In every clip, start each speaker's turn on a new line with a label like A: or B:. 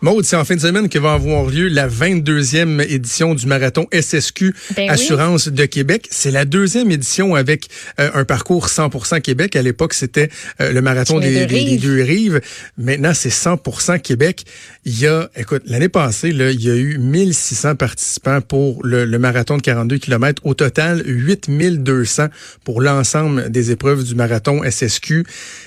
A: Maude, c'est en fin de semaine que va avoir lieu la 22e édition du marathon SSQ
B: Ben oui.
A: Assurance de Québec. C'est la deuxième édition avec euh, un parcours 100% Québec. À l'époque, c'était euh, le marathon des,
B: deux
A: des- deux rives. Maintenant, c'est 100% Québec. Il y a, écoute, l'année passée, là, il y a eu 1600 participants pour le, le marathon de 42 km. Au total, 8200 pour l'ensemble des épreuves du marathon SSQ.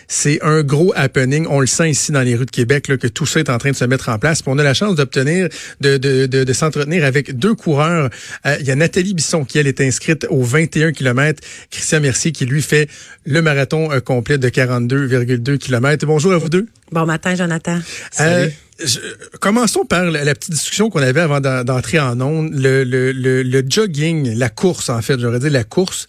A: C'est un gros happening. On le sent ici dans les rues de Québec là, que tout ça est en train de se mettre en place. Puis on a la chance d'obtenir, de, de, de, de s'entretenir avec deux coureurs. Euh, il y a Nathalie Bisson qui, elle, est inscrite aux 21 km. Christian Mercier qui, lui, fait le marathon euh, complet de 42,2 km. Bonjour à vous deux.
C: Bon matin, Jonathan.
A: Euh, je- commençons par la, la petite discussion qu'on avait avant d'en- d'entrer en ondes. Le, le, le, le jogging, la course, en fait, j'aurais dit la course.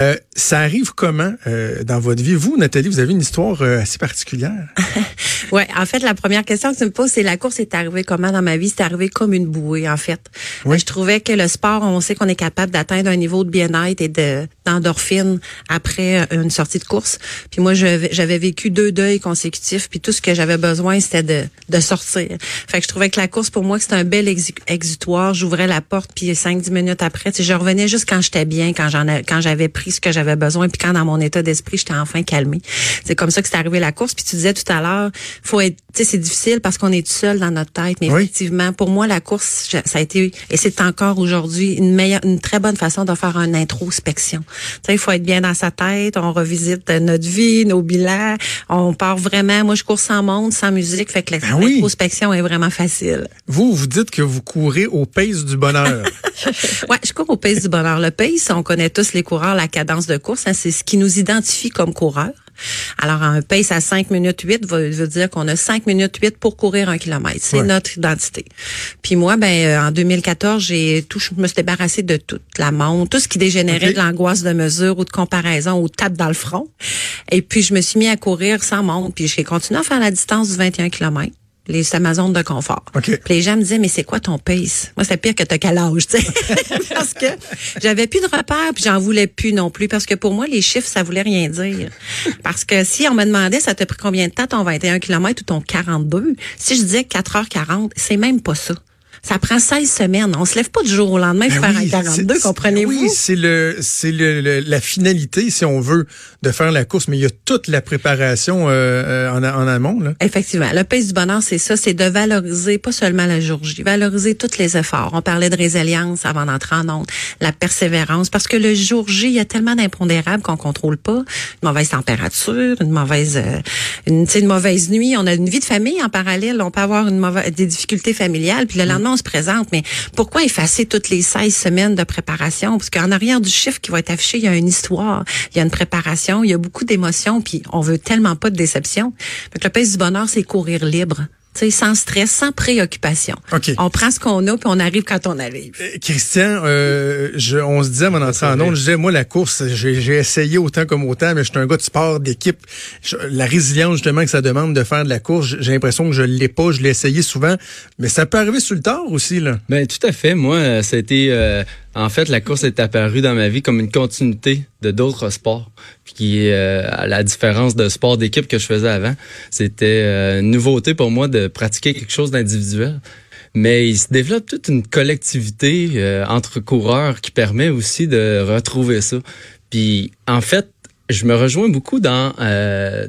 A: Euh, ça arrive comment euh, dans votre vie? Vous, Nathalie, vous avez une histoire euh, assez particulière.
C: Ouais, en fait, la première question que tu me poses, c'est la course est arrivée comment dans ma vie? C'est arrivé comme une bouée, en fait.
A: Oui.
C: Je trouvais que le sport, on sait qu'on est capable d'atteindre un niveau de bien-être et de d'endorphine après euh, une sortie de course. Puis moi, j'avais vécu deux deuils consécutifs, puis tout ce que j'avais besoin, c'était de, de sortir. Fait que je trouvais que la course, pour moi, c'était un bel exu- exutoire. J'ouvrais la porte, puis cinq, dix minutes après, je revenais juste quand j'étais bien, quand j'en quand j'avais pris ce que j'avais besoin, puis quand dans mon état d'esprit, j'étais enfin calmée. C'est comme ça que c'est arrivé la course. Puis tu disais tout à l'heure, faut être, tu sais, c'est difficile parce qu'on est tout seul dans notre tête, mais
A: Oui.
C: effectivement, pour moi, la course, ça a été, et c'est encore aujourd'hui, une meilleure, une très bonne façon de faire une introspection. Sais, il faut être bien dans sa tête, on revisite notre vie, nos bilans, on part vraiment, moi, je cours sans monde, sans musique, fait que la-
A: Ben oui.
C: est vraiment facile.
A: Vous, vous dites que vous courez au pace du bonheur.
C: Ouais, je cours au pace du bonheur. Le pace, on connaît tous les coureurs, la cadence de course, hein, c'est ce qui nous identifie comme coureurs. Alors, un pace à 5 minutes 8 veut, veut dire qu'on a 5 minutes 8 pour courir un kilomètre. C'est
A: Ouais.
C: notre identité. Puis moi, ben, euh, en 2014, j'ai tout, je me suis débarrassée de toute la montre, tout ce qui dégénérait de l'angoisse de mesure ou de comparaison ou tape dans le front. Et puis, je me suis mis à courir sans montre. Puis, j'ai continué à faire la distance du 21 km. Les Amazones de confort. Puis les gens me disaient, mais c'est quoi ton pace? Moi, c'est pire que t'as quel âge, tu sais. parce que j'avais plus de repères, puis j'en voulais plus non plus. Parce que pour moi, les chiffres, ça voulait rien dire. Parce que si on me demandait, ça t'a pris combien de temps ton 21 km ou ton 42? Si je disais 4h40, c'est même pas ça. Ça prend 16 semaines. On se lève pas du jour au lendemain pour
A: Ben
C: faire
A: oui,
C: un 42,
A: c'est-
C: comprenez-vous?
A: Oui, c'est le, c'est le, le- la finalité, si on veut, de faire la course, mais il y a toute la préparation euh, euh, en, en amont. Là.
C: Effectivement. Le pace du bonheur, c'est ça, c'est de valoriser pas seulement la jour J, valoriser tous les efforts. On parlait de résilience avant d'entrer en onde, la persévérance, parce que le jour J, il y a tellement d'impondérables qu'on contrôle pas. Une mauvaise température, une mauvaise, euh, une, une mauvaise nuit. On a une vie de famille en parallèle. On peut avoir une mauvaise, des difficultés familiales, puis le lendemain, on se présente. Mais pourquoi effacer toutes les 16 semaines de préparation? Parce qu'en arrière du chiffre qui va être affiché, il y a une histoire, il y a une préparation, il y a beaucoup d'émotions, puis on veut tellement pas de déception. Fait que le pace du bonheur, c'est courir libre. Sans stress, sans préoccupation.
A: OK.
C: On prend ce qu'on a, puis on arrive quand on arrive.
A: Euh, Christian, euh, je, on se disait avant d'entrer en ondes, je disais, moi, la course, j'ai j'ai essayé autant comme autant, mais je suis un gars de sport, d'équipe. Je- La résilience, justement, que ça demande de faire de la course, j'ai l'impression que je l'ai pas, je l'ai essayé souvent, mais ça peut arriver sur le tard aussi, là.
D: Ben tout à fait. Moi, euh, ça a été euh, en fait la course est apparue dans ma vie comme une continuité de d'autres sports. Puis euh, à la différence de sport d'équipe que je faisais avant, c'était euh, une nouveauté pour moi de pratiquer quelque chose d'individuel. Mais il se développe toute une collectivité euh, entre coureurs qui permet aussi de retrouver ça. Puis en fait, je me rejoins beaucoup dans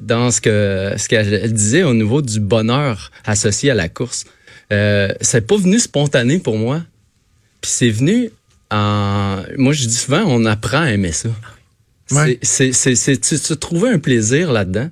D: dans ce que ce qu'elle disait au niveau du bonheur associé à la course. Euh, c'est pas venu spontané pour moi. Puis c'est venu moi je dis souvent on apprend à aimer ça.
A: Ouais.
D: C'est c'est c'est c'est se trouver un plaisir là-dedans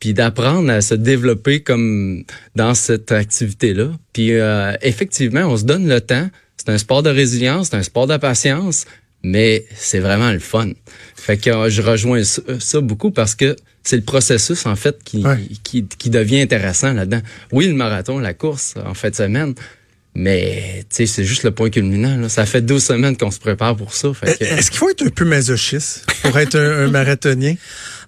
D: puis d'apprendre à se développer comme dans cette activité-là. Puis euh, effectivement, on se donne le temps. C'est un sport de résilience, c'est un sport de patience, mais c'est vraiment le fun. Fait que euh, je rejoins ça, ça beaucoup parce que c'est le processus en fait qui,
A: Ouais.
D: qui, qui devient intéressant là-dedans. Oui, le marathon, la course en fin de semaine, mais tu sais, c'est juste le point culminant. Là. Ça fait 12 semaines qu'on se prépare pour ça. Fait que,
A: Est-ce qu'il faut être un peu masochiste pour être un, un marathonien?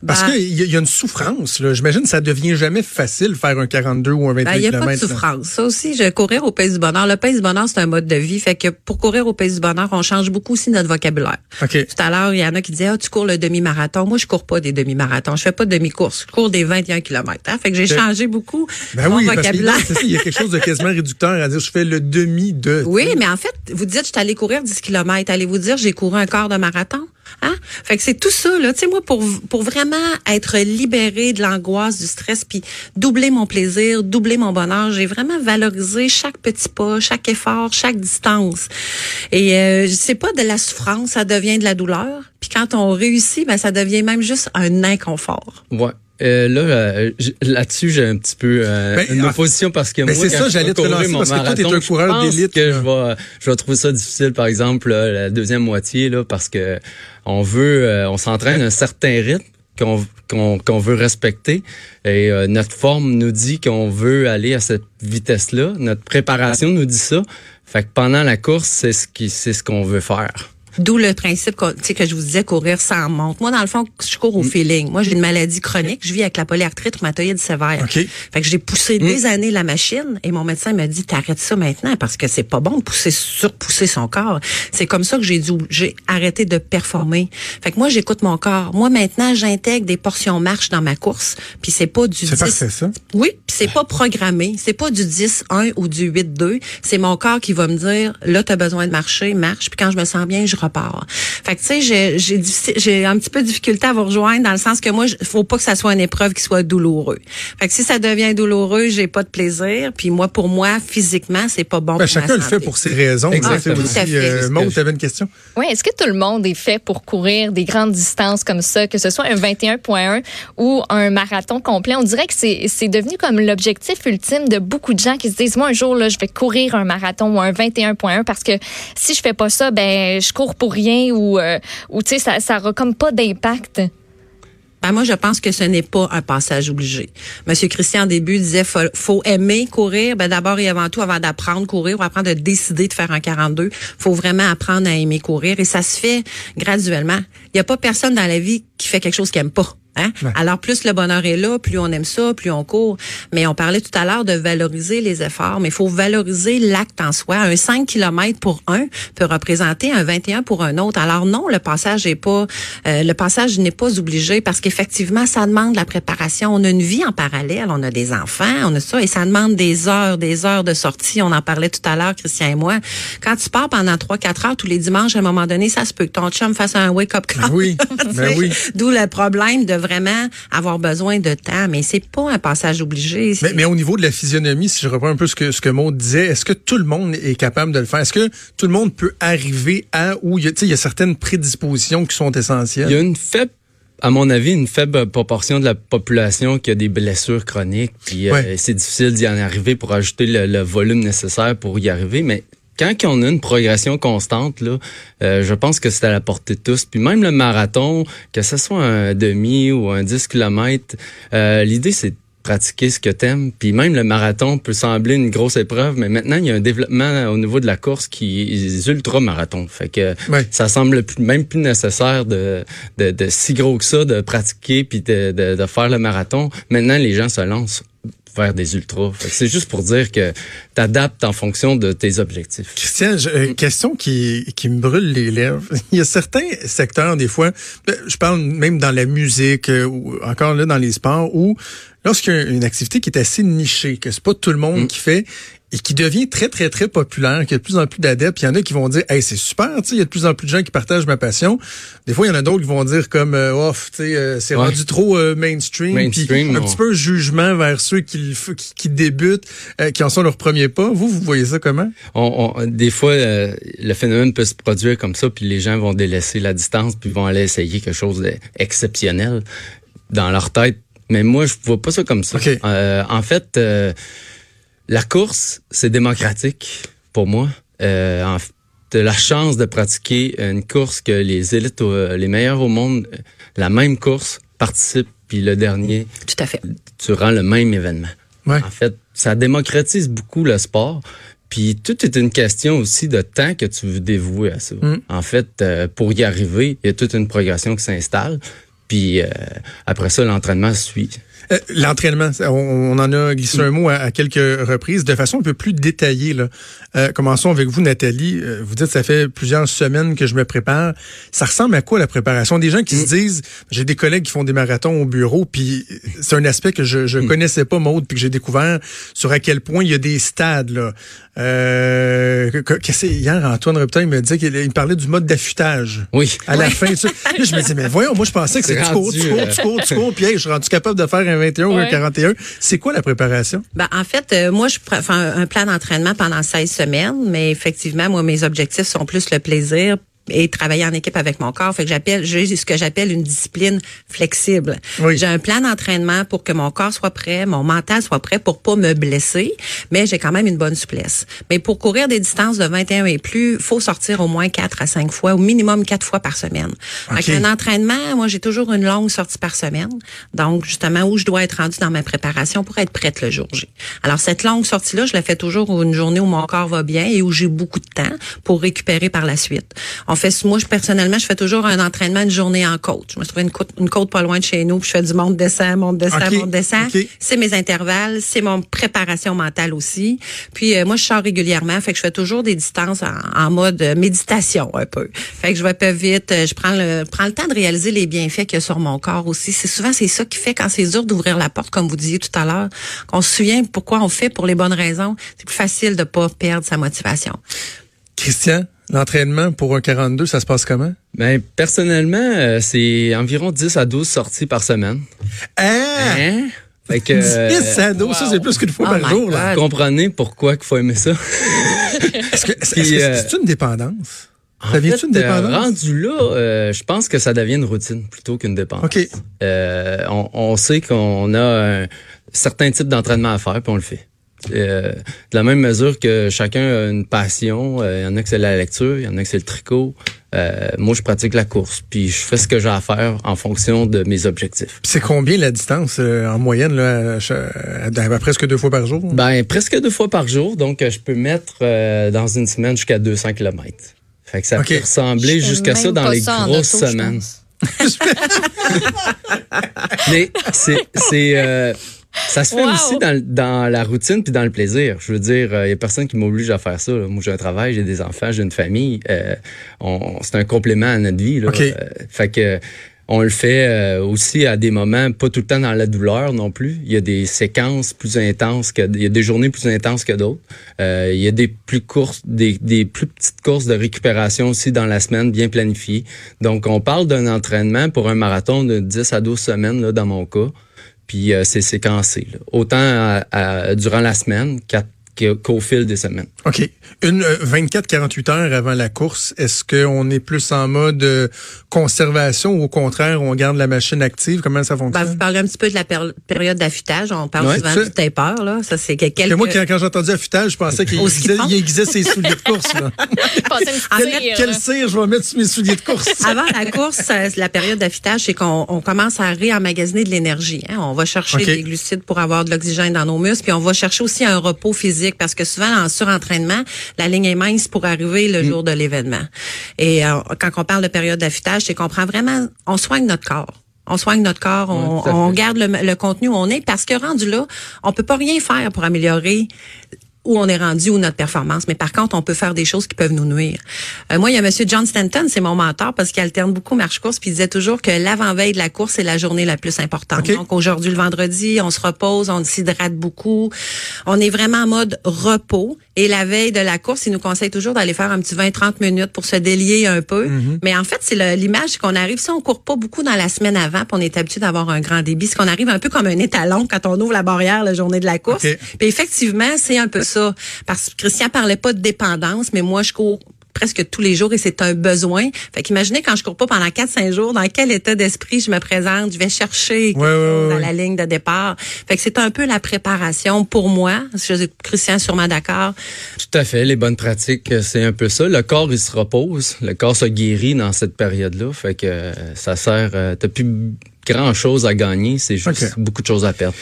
A: Parce
C: Ben,
A: qu'il y, y a une souffrance. là. J'imagine que ça devient jamais facile faire un 42 ou un 28
C: Ben, il n'y a pas de
A: là.
C: souffrance. Ça aussi, je courir au pays du bonheur. Le pays du bonheur, c'est un mode de vie. Fait que pour courir au pays du bonheur, on change beaucoup aussi notre vocabulaire.
A: OK.
C: Tout à l'heure, il y en a qui disaient, ah, tu cours le demi-marathon. Moi, je cours pas des demi-marathons. Je fais pas de demi-course. Je cours des 21 km. Hein? Fait que j'ai changé beaucoup
A: Ben
C: mon
A: oui, parce que
C: vocabulaire.
A: ça, il y a quelque chose de quasiment réducteur à dire je fais le demi de.
C: Oui, mais en fait, vous dites, je suis allée courir 10 km. Allez-vous dire, j'ai couru un quart de marathon? Hein? Fait que c'est tout ça, là. Tu sais, moi, pour, pour vraiment être libérée de l'angoisse, du stress, puis doubler mon plaisir, doubler mon bonheur, j'ai vraiment valorisé chaque petit pas, chaque effort, chaque distance. Et euh, c'est pas de la souffrance, ça devient de la douleur. Puis quand on réussit, ben, ça devient même juste un inconfort.
D: Ouais. Euh, là, euh, là-dessus, j'ai un petit peu euh,
A: Ben,
D: une opposition parce que
A: Ben,
D: moi,
A: c'est
D: quand
A: ça,
D: je
A: j'allais te relancer
D: mon
A: parce que toi, t'es
D: marathon,
A: un coureur d'élite,
D: que je vais, je vais trouver ça difficile, par exemple, là, la deuxième moitié, là, parce que on veut, euh, on s'entraîne à un certain rythme qu'on veut respecter et euh, notre forme nous dit qu'on veut aller à cette vitesse-là. Notre préparation nous dit ça. Fait que pendant la course, c'est ce qui, c'est ce qu'on veut faire.
C: D'où le principe sais, que je vous disais courir sans montre. Moi, dans le fond, je cours au
A: Mm.
C: feeling. Moi, j'ai une maladie chronique. Je vis avec la polyarthrite rhumatoïde sévère.
A: OK.
C: Fait que j'ai poussé des années la machine et mon médecin m'a dit t'arrêtes ça maintenant parce que c'est pas bon de pousser surpousser son corps. C'est comme ça que j'ai dû j'ai arrêté de performer. Fait que moi j'écoute mon corps. Moi maintenant j'intègre des portions marche dans ma course, puis c'est pas du
A: C'est
C: 10
A: parfait, ça.
C: oui, puis c'est pas programmé, c'est pas du 10-1 ou du 8-2, c'est mon corps qui va me dire là tu as besoin de marcher, marche, puis quand je me sens bien, je Fait que tu sais, j'ai un petit peu de difficulté à vous rejoindre dans le sens que moi, il faut pas que ça soit une épreuve qui soit douloureuse. Fait que si ça devient douloureux, j'ai pas de plaisir, puis moi pour moi physiquement, c'est pas bon
A: Ben,
C: pour ma
A: chacun le fait pour ses raisons.
D: Exactement.
A: aussi. Euh, Maud, une question?
B: Oui, est-ce que tout le monde est fait pour courir des grandes distances comme ça, que ce soit un 21.1 ou un marathon complet? On dirait que c'est c'est devenu comme l'objectif ultime de beaucoup de gens qui se disent, moi, un jour, là, je vais courir un marathon ou un 21.1 parce que si je fais pas ça, ben, je cours pour rien ou, euh, ou tu sais, ça, ça aura comme pas d'impact.
C: Ben, moi, je pense que ce n'est pas un passage obligé. Monsieur Christian, au début, disait faut, faut aimer courir. Ben, d'abord et avant tout, avant d'apprendre courir ou apprendre à décider de faire un 42, faut vraiment apprendre à aimer courir. Et ça se fait graduellement. Il n'y a pas personne dans la vie qui fait quelque chose qu'il aime pas. Hein? Alors, plus le bonheur est là, plus on aime ça, plus on court. Mais on parlait tout à l'heure de valoriser les efforts, mais il faut valoriser l'acte en soi. Un 5 km pour un peut représenter un 21 pour un autre. Alors non, le passage est pas, euh, le passage n'est pas obligé parce qu'effectivement, ça demande la préparation. On a une vie en parallèle, on a des enfants, on a ça, et ça demande des heures, des heures de sortie. On en parlait tout à l'heure, Christian et moi. Quand tu pars pendant 3-4 heures tous les dimanches, à un moment donné, ça se peut que ton chum fasse un wake-up call.
A: Oui, ben oui.
C: D'où le problème de vraiment avoir besoin de temps, mais c'est pas un passage obligé.
A: Mais, mais au niveau de la physionomie, si je reprends un peu ce que ce que Maud disait, est-ce que tout le monde est capable de le faire? Est-ce que tout le monde peut arriver à où il y a, certaines prédispositions qui sont essentielles?
D: Il y a une faible à mon avis, une faible proportion de la population qui a des blessures chroniques. Puis euh, c'est difficile d'y en arriver pour ajouter le, le volume nécessaire pour y arriver. Mais quand on a une progression constante, là, euh, je pense que c'est à la portée de tous. Puis même le marathon, que ce soit un demi ou un 10 km, euh, l'idée c'est de pratiquer ce que t'aimes. Puis même le marathon peut sembler une grosse épreuve, mais maintenant il y a un développement au niveau de la course qui est ultra marathon. Fait que
A: Ouais.
D: ça semble plus, même plus nécessaire de, de, de si gros que ça de pratiquer puis de, de, de faire le marathon. Maintenant les gens se lancent vers des ultras. C'est juste pour dire que t'adaptes en fonction de tes objectifs.
A: Christian, une question qui, qui me brûle les lèvres. Il y a certains secteurs, des fois, ben, je parle même dans la musique euh, ou encore là dans les sports, où lorsqu'il y a une activité qui est assez nichée, que c'est pas tout le monde
D: Mm.
A: qui fait, et qui devient très, très, très populaire, qu'il y a de plus en plus d'adeptes, il y en a qui vont dire, hey, c'est super, tu sais, il y a de plus en plus de gens qui partagent ma passion. Des fois, il y en a d'autres qui vont dire comme, euh, sais, euh, c'est
D: Ouais.
A: rendu trop euh, mainstream, puis
D: Mainstream,
A: un petit peu jugement vers ceux qui, qui, qui débutent, euh, qui en sont leur premier pas. Vous, vous voyez ça comment?
D: On, on- des fois, euh, le phénomène peut se produire comme ça, puis les gens vont délaisser la distance, puis vont aller essayer quelque chose d'exceptionnel dans leur tête. Mais moi, je vois pas ça comme ça.
A: OK.
D: Euh, en fait, euh, la course, c'est démocratique pour moi. Euh, en t'as la chance de pratiquer une course que les élites, euh, les meilleurs au monde, euh, la même course, participent, puis le dernier,
C: Tout à fait.
D: tu rends le même événement.
A: Ouais.
D: En fait, ça démocratise beaucoup le sport. Puis tout est une question aussi de temps que tu veux dévouer à ça.
A: Mm.
D: En fait, euh, pour y arriver, il y a toute une progression qui s'installe. Puis euh, après ça, l'entraînement suit.
A: Euh, L'entraînement, on, en a glissé un mot à, quelques reprises, de façon un peu plus détaillée. Là. Euh, commençons avec vous, Nathalie. Euh, vous dites ça fait plusieurs semaines que je me prépare. Ça ressemble à quoi la préparation? Des gens qui se mm. disent, j'ai des collègues qui font des marathons au bureau, puis c'est un aspect que je, je mm. connaissais pas, Maude, puis que j'ai découvert sur à quel point il y a des stades. Là. Euh, hier, Antoine Reptin me disait qu'il me parlait du mode d'affûtage.
D: Oui.
A: À la fin. Tu je me disais, mais voyons, moi je pensais que c'était tu cours, tu cours, tu cours, tu cours, puis je suis rendu capable de faire un 21 ou un 41. C'est quoi la préparation?
C: Ben, en fait, euh, moi, je fais un plan d'entraînement pendant 16 semaines, mais effectivement, moi, mes objectifs sont plus le plaisir et travailler en équipe avec mon corps. Fait que j'appelle, j'ai ce que j'appelle une discipline flexible. J'ai un plan d'entraînement pour que mon corps soit prêt, mon mental soit prêt pour pas me blesser, mais j'ai quand même une bonne souplesse. Mais pour courir des distances de 21 et plus, faut sortir au moins 4 à 5 fois, au minimum 4 fois par semaine. Avec un entraînement, moi j'ai toujours une longue sortie par semaine. Donc justement où je dois être rendu dans ma préparation pour être prête le jour J. Alors cette longue sortie là, je la fais toujours une journée où mon corps va bien et où j'ai beaucoup de temps pour récupérer par la suite fait, moi, je, personnellement, je fais toujours un entraînement une journée en côte. Je me trouve une côte, une côte pas loin de chez nous, puis je fais du monte descend, monte descend, monte descend. C'est mes intervalles, c'est mon préparation mentale aussi. Puis euh, moi, je sors régulièrement, fait que je fais toujours des distances en, mode méditation un peu. Fait que je vais pas vite, euh, je prends le prends le temps de réaliser les bienfaits qu'il y a sur mon corps aussi. C'est souvent c'est ça qui fait quand c'est dur d'ouvrir la porte, comme vous disiez tout à l'heure, qu'on se souvient pourquoi on fait pour les bonnes raisons. C'est plus facile de pas perdre sa motivation.
A: Christian, L'entraînement pour un 42, ça se passe comment?
D: Ben, personnellement, euh, c'est environ 10 à 12 sorties par semaine.
A: Ah! Hein?
D: Fait que,
A: 10 à 12, ça c'est plus qu'une fois oh par jour. Là.
D: Vous comprenez pourquoi il faut aimer ça?
A: est-ce que c'est euh, une dépendance?
D: Ça vient une euh, dépendance? rendu là, je pense que ça devient une routine plutôt qu'une dépendance.
A: OK.
D: On, on, sait qu'on a un certain type d'entraînement à faire, puis on le fait. Euh, de la même mesure que chacun a une passion, euh, il y en a que c'est la lecture, il y en a que c'est le tricot. Euh, moi, je pratique la course, puis je fais ce que j'ai à faire en fonction de mes objectifs.
A: C'est combien la distance en moyenne, là, à, presque deux fois par jour?
D: Ben, presque deux fois par jour. Donc, je peux mettre dans une semaine jusqu'à 200 km. Fait que ça peut ressembler jusqu'à ça dans les grosses semaines. Mais c'est ça se fait aussi dans, dans, la routine puis dans le plaisir. Je veux dire, il euh, y a personne qui m'oblige à faire ça. Moi, j'ai un travail, j'ai des enfants, j'ai une famille. Euh, c'est un complément à notre vie. Là. Euh, fait que on le fait aussi à des moments, pas tout le temps dans la douleur non plus. Il y a des séquences plus intenses que, il y a des journées plus intenses que d'autres. il y a des plus courtes, des, des plus petites courses de récupération aussi dans la semaine, bien planifiées. Donc, on parle d'un entraînement pour un marathon de 10 à 12 semaines là, dans mon cas. Puis euh, c'est séquencé. Autant durant la semaine qu'au fil des semaines.
A: OK. Une 24-48 euh, heures avant la course, est-ce qu'on est plus en mode euh, conservation ou au contraire, on garde la machine active? Comment ça fonctionne?
C: Ben, vous parlez un petit peu de la période d'affûtage. On parle souvent du taper. Là. Ça, c'est quelques...
A: moi, quand, j'ai entendu affûtage, je pensais qu'il aiguisait, ses souliers de course. Là. Quel cire je vais mettre sur mes souliers de course?
C: avant la course, la période d'affûtage, c'est qu'on commence à réemmagasiner de l'énergie. Hein. On va chercher des glucides pour avoir de l'oxygène dans nos muscles, puis on va chercher aussi un repos physique parce que souvent, en surentraînement, la ligne est mince pour arriver le mm. jour de l'événement. Et euh, quand on parle de période d'affûtage, c'est qu'on prend vraiment, on soigne notre corps. On soigne notre corps, on, on garde le, le, contenu où on est parce que rendu là, on peut pas rien faire pour améliorer où on est rendu ou notre performance. Mais par contre, on peut faire des choses qui peuvent nous nuire. Euh, moi, il y a Monsieur John Stanton, c'est mon mentor parce qu'il alterne beaucoup marche-course, puis il disait toujours que l'avant-veille de la course, c'est la journée la plus importante. Donc aujourd'hui, le vendredi, on se repose, on s'hydrate beaucoup. On est vraiment en mode repos. Et la veille de la course, il nous conseille toujours d'aller faire un petit 20-30 minutes pour se délier un peu. Mm-hmm. Mais en fait, c'est l'image qu'on arrive, si on court pas beaucoup dans la semaine avant, puis on est habitué d'avoir un grand débit, c'est qu'on arrive un peu comme un étalon quand on ouvre la barrière la journée de la course. Puis effectivement, c'est un peu ça parce que Christian parlait pas de dépendance, mais moi, je cours presque tous les jours et c'est un besoin. Fait qu'imaginez quand je cours pas pendant 4-5 jours, dans quel état d'esprit je me présente, je vais chercher quelque chose dans la ligne de départ. Fait que c'est un peu la préparation pour moi. Je Christian sûrement d'accord.
D: Tout à fait, les bonnes pratiques, c'est un peu ça. Le corps il se repose, le corps se guérit dans cette période-là. Fait que ça sert. Euh, t'as plus grand chose à gagner, c'est juste beaucoup de choses à perdre.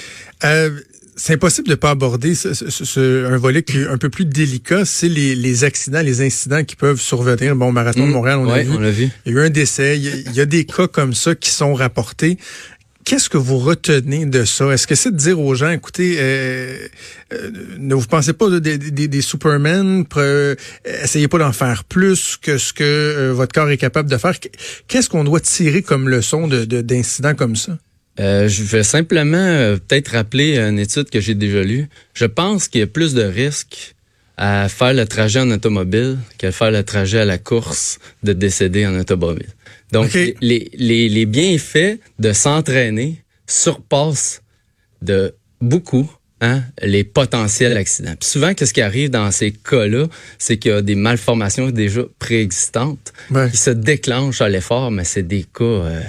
A: Euh, c'est impossible de pas aborder ce, ce- ce- un volet qui est un peu plus délicat, c'est les, les accidents, les incidents qui peuvent survenir. Bon, marathon de
D: Mm.
A: Montréal, on
D: Ouais,
A: vu.
D: on l'a vu.
A: Il y a eu un décès. Il y a, il y a des cas comme ça qui sont rapportés. Qu'est-ce que vous retenez de ça? Est-ce que c'est de dire aux gens, écoutez, euh, euh, ne vous pensez pas de- des, des, des Superman, pre- euh, essayez pas d'en faire plus que ce que euh, votre corps est capable de faire. Qu'est-ce qu'on doit tirer comme leçon de, de- d'incidents comme ça?
D: Euh, je vais simplement euh, peut-être rappeler une étude que j'ai déjà lue. Je pense qu'il y a plus de risques à faire le trajet en automobile qu'à faire le trajet à la course de décéder en automobile. Donc, les, les, les bienfaits de s'entraîner surpassent de beaucoup hein, les potentiels accidents. Puis souvent, qu'est-ce qui arrive dans ces cas-là, c'est qu'il y a des malformations déjà préexistantes
A: Ouais.
D: qui se déclenchent à l'effort, mais c'est des cas euh,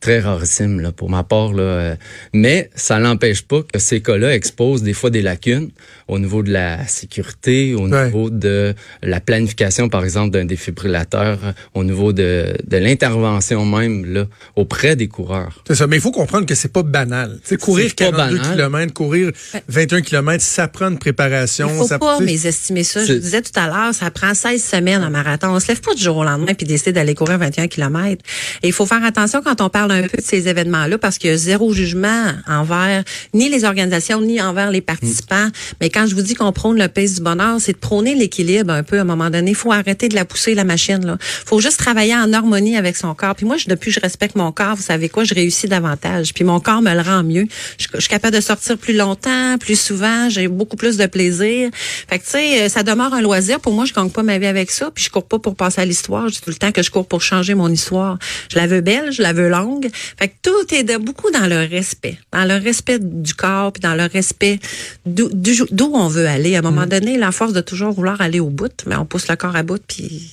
D: très rarissimes là, pour ma part. Là, euh. mais ça n'empêche pas que ces cas-là exposent des fois des lacunes au niveau de la sécurité, au
A: Ouais.
D: niveau de la planification, par exemple, d'un défibrillateur, au niveau de, de l'intervention même là, auprès des coureurs.
A: C'est ça. Mais il faut comprendre que c'est pas banal. Courir
D: C'est pas
A: 42
D: banal.
A: km, courir 21 km, ça prend une préparation.
C: Il faut
A: ça,
C: pas mésestimer ça. Je vous disais tout à l'heure, ça prend 16 semaines en marathon. On se lève pas du jour au lendemain puis décide d'aller courir 21 km. Et il faut faire attention quand on parle un peu de ces événements-là parce qu'il y a zéro jugement envers ni les organisations ni envers les participants. Mais quand je vous dis qu'on prône le pace du bonheur, c'est de prôner l'équilibre un peu à un moment donné. Il faut arrêter de la pousser, la machine. Il faut juste travailler en harmonie avec son corps. Puis moi, je, depuis je respecte mon corps, vous savez quoi, je réussis davantage. Puis mon corps me le rend mieux. Je, je suis capable de sortir plus longtemps, plus souvent. J'ai beaucoup plus de plaisir. Fait que tu sais, euh, ça demeure un loisir. Pour moi, je gagne pas ma vie avec ça. Puis je cours pas pour passer à l'histoire. Je dis tout le temps que je cours pour changer mon histoire. Je la veux belle, je la veux longue. Fait que tout est de beaucoup dans le respect, dans le respect du corps, puis dans le respect d'où on veut aller. À un moment donné, la force de toujours vouloir aller au bout, mais on pousse le corps à bout, puis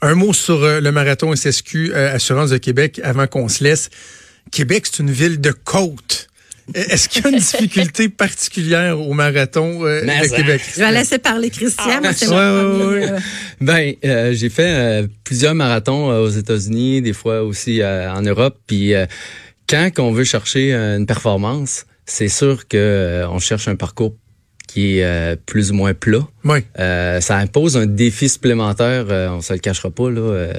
A: Un mot sur euh, le marathon SSQ euh, Assurance de Québec avant qu'on se laisse. Québec, c'est une ville de côte. Euh, Est-ce qu'il y a une difficulté particulière au marathon euh, de Québec?
C: je vais laisser parler Christian. moi, c'est
A: ouais,
C: mon
A: ouais,
C: premier,
A: ouais.
D: Ben, euh, j'ai fait euh, plusieurs marathons euh, aux États-Unis, des fois aussi euh, en Europe. Puis euh, quand on veut chercher une performance, c'est sûr que on cherche un parcours qui est euh, plus ou moins plat.
A: Oui.
D: Euh, ça impose un défi supplémentaire, euh, on se le cachera pas là. euh,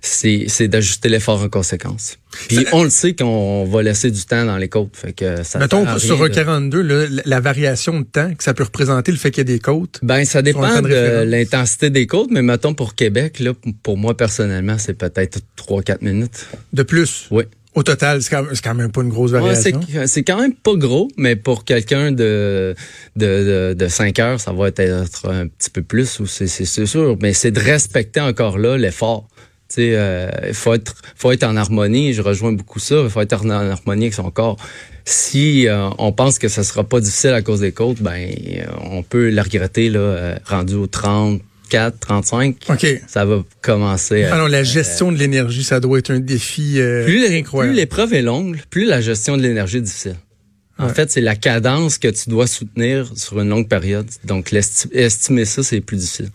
D: c'est d'ajuster l'effort en conséquence. Puis on le sait qu'on va laisser du temps dans les côtes, fait que ça.
A: Mettons, sur un
D: de-
A: 42, là, la- variation de temps que ça peut représenter, le fait qu'il y ait des côtes.
D: Ben, ça dépend
A: de
D: l'intensité des côtes, mais mettons pour Québec, là, pour moi personnellement, c'est peut-être 3-4 minutes.
A: De plus?
D: Oui.
A: Au total, c'est quand, quand même pas une grosse
D: Ouais,
A: variation.
D: c'est c'est quand même pas gros, mais pour quelqu'un de, de, de, de 5 heures, ça va être un petit peu plus, ou c'est sûr. Mais c'est de respecter encore là l'effort. Tu sais, euh, il faut être, faut être en harmonie. Je rejoins beaucoup ça. Il faut être en harmonie avec son corps. Si euh, on pense que ça sera pas difficile à cause des côtes, ben euh, on peut le regretter là, euh, rendu au 34, 35.
A: OK.
D: Ça va commencer. à-
A: non, la gestion de l'énergie, ça doit être un défi euh,
D: plus
A: incroyable.
D: plus l'épreuve est longue, plus la gestion de l'énergie est difficile. En
A: Ouais.
D: fait, c'est la cadence que tu dois soutenir sur une longue période. Donc, estimer ça, c'est plus difficile.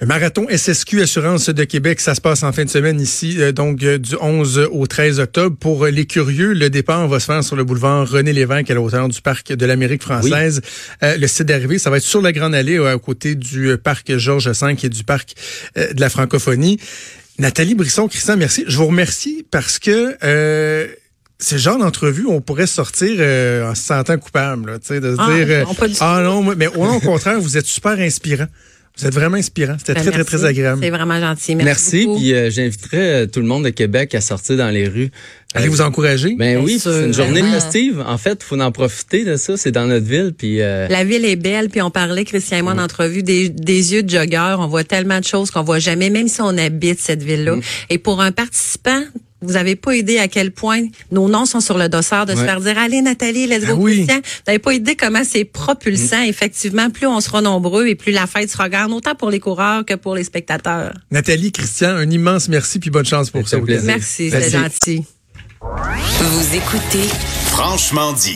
A: Le marathon SSQ Assurance de Québec, ça se passe en fin de semaine ici, euh, donc euh, du 11 au 13 octobre. Pour euh, les curieux, le départ va se faire sur le boulevard René Lévesque à la hauteur du parc de l'Amérique française. Euh, le site d'arrivée, ça va être sur la Grande Allée, euh, à côté du parc Georges V et du parc euh, de la francophonie. Nathalie Brisson, Christian, merci. Je vous remercie parce que euh, c'est le genre d'entrevue on pourrait sortir euh, en se sentant coupable, là, tu sais, de se
C: Ah,
A: dire euh,
C: non, pas du
A: ah non, mais au au contraire, vous êtes super inspirant. Vous êtes vraiment inspirant. C'était
C: ben,
A: très, très,
C: merci.
A: très agréable.
C: C'est vraiment gentil. Merci.
D: Merci.
C: beaucoup.
D: Puis, euh, j'inviterai euh, tout le monde de Québec à sortir dans les rues.
A: Allez
D: Euh,
A: vous encourager.
D: Ben oui, c'est une journée
B: Vraiment.
D: festive. En fait, faut en profiter de ça. C'est dans notre ville. Puis, euh,
C: La ville est belle, puis on parlait, Christian et moi, d'entrevue, des, des yeux de jogger. On voit tellement de choses qu'on voit jamais, même si on habite cette ville-là. Et pour un participant, vous avez pas idée à quel point nos noms sont sur le dossard de se faire dire allez Nathalie, let's go
A: Ah oui.
C: Christian. Vous n'avez pas idée comment c'est propulsant. Effectivement, plus on sera nombreux et plus la fête sera grande, autant pour les coureurs que pour les spectateurs.
A: Nathalie, Christian, un immense merci puis bonne chance pour
D: Ça.
C: Merci, c'est gentil.
E: Vous écoutez
F: Franchement dit.